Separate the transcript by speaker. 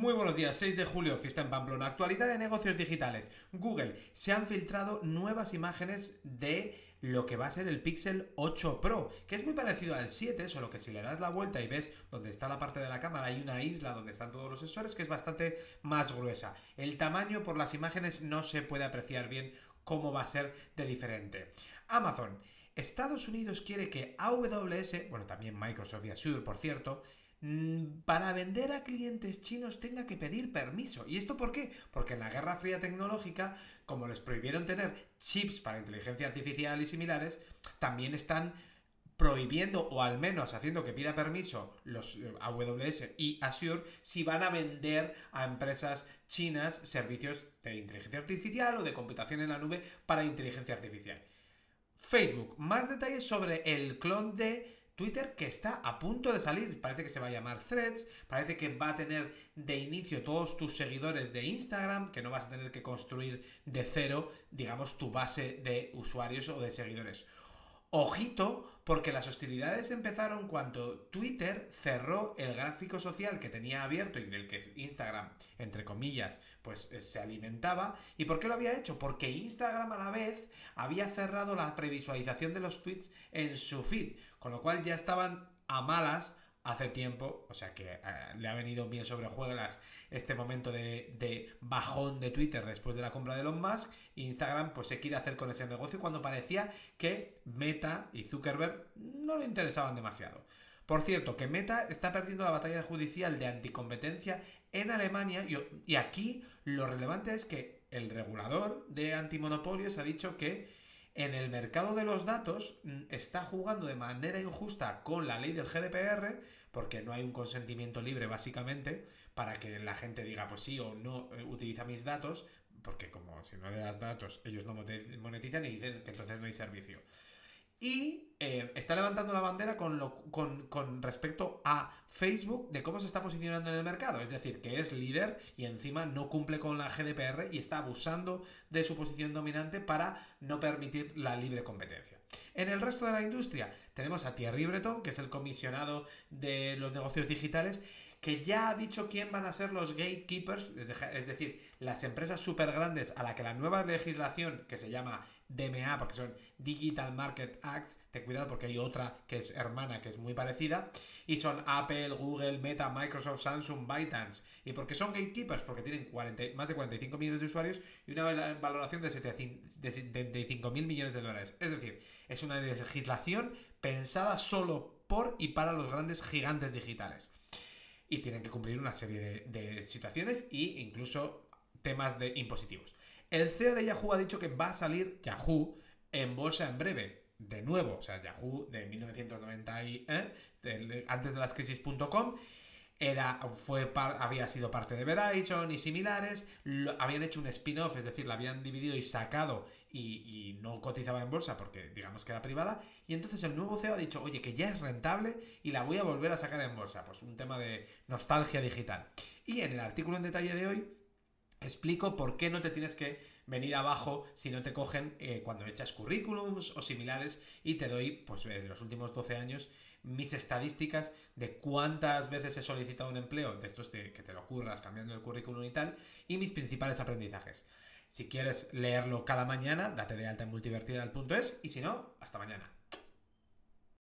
Speaker 1: Muy buenos días, 6 de julio, fiesta en Pamplona. Actualidad de negocios digitales. Google, se han filtrado nuevas imágenes de lo que va a ser el Pixel 8 Pro, que es muy parecido al 7, solo que si le das la vuelta y ves donde está la parte de la cámara, hay una isla donde están todos los sensores que es bastante más gruesa. El tamaño por las imágenes no se puede apreciar bien cómo va a ser de diferente. Amazon. Estados Unidos quiere que AWS, bueno, también Microsoft y Azure, por cierto, para vender a clientes chinos tenga que pedir permiso. ¿Y esto por qué? Porque en la Guerra Fría tecnológica, como les prohibieron tener chips para inteligencia artificial y similares, también están prohibiendo o al menos haciendo que pida permiso los eh, AWS y Azure si van a vender a empresas chinas servicios de inteligencia artificial o de computación en la nube para inteligencia artificial. Facebook, más detalles sobre el clon de Twitter que está a punto de salir, parece que se va a llamar Threads, parece que va a tener de inicio todos tus seguidores de Instagram, que no vas a tener que construir de cero, digamos, tu base de usuarios o de seguidores. Ojito, porque las hostilidades empezaron cuando Twitter cerró el gráfico social que tenía abierto y del que Instagram, entre comillas, pues eh, se alimentaba. ¿Y por qué lo había hecho? Porque Instagram a la vez había cerrado la previsualización de los tweets en su feed, con lo cual ya estaban a malas hace tiempo, o sea que eh, le ha venido bien sobre juegas este momento de, bajón de Twitter después de la compra de Elon Musk, Instagram pues se quiere hacer con ese negocio cuando parecía que Meta y Zuckerberg no le interesaban demasiado. Por cierto, que Meta está perdiendo la batalla judicial de anticompetencia en Alemania y, y aquí lo relevante es que el regulador de antimonopolios ha dicho que en el mercado de los datos mm, está jugando de manera injusta con la ley del GDPR, porque no hay un consentimiento libre básicamente para que la gente diga pues sí o no eh, utiliza mis datos, porque como si no le das datos ellos no monetizan y dicen que entonces no hay servicio. Y eh, está levantando la bandera con, con, respecto a Facebook de cómo se está posicionando en el mercado. Es decir, que es líder y encima no cumple con la GDPR y está abusando de su posición dominante para no permitir la libre competencia. En el resto de la industria tenemos a Thierry Breton, que es el comisionado de los negocios digitales, que ya ha dicho quién van a ser los gatekeepers, es decir, las empresas súper grandes a la que la nueva legislación, que se llama DMA, porque son Digital Market Acts, ten cuidado porque hay otra que es hermana, que es muy parecida, y son Apple, Google, Meta, Microsoft, Samsung, ByteDance. ¿Y porque son gatekeepers? Porque tienen más de 45 millones de usuarios y una valoración de 75 mil millones de dólares. Es decir, es una legislación pensada solo por y para los grandes gigantes digitales y tienen que cumplir una serie de, situaciones e incluso temas de impositivos. El CEO de Yahoo ha dicho que va a salir Yahoo en bolsa en breve. De nuevo, o sea, Yahoo de 1990 y, ¿eh? antes de las crisis.com era, fue había sido parte de Verizon y similares, habían hecho un spin-off, es decir, la habían dividido y sacado y, no cotizaba en bolsa porque digamos que era privada, y entonces el nuevo CEO ha dicho, oye, que ya es rentable y la voy a volver a sacar en bolsa, pues un tema de nostalgia digital. Y en el artículo en detalle de hoy explico por qué no te tienes que venir abajo si no te cogen eh, cuando echas currículums o similares y te doy, pues en los últimos 12 años, mis estadísticas de cuántas veces he solicitado un empleo, de estos que te lo ocurras cambiando el currículum y tal, y mis principales aprendizajes. Si quieres leerlo cada mañana, date de alta en multivertidal.es y si no, hasta mañana.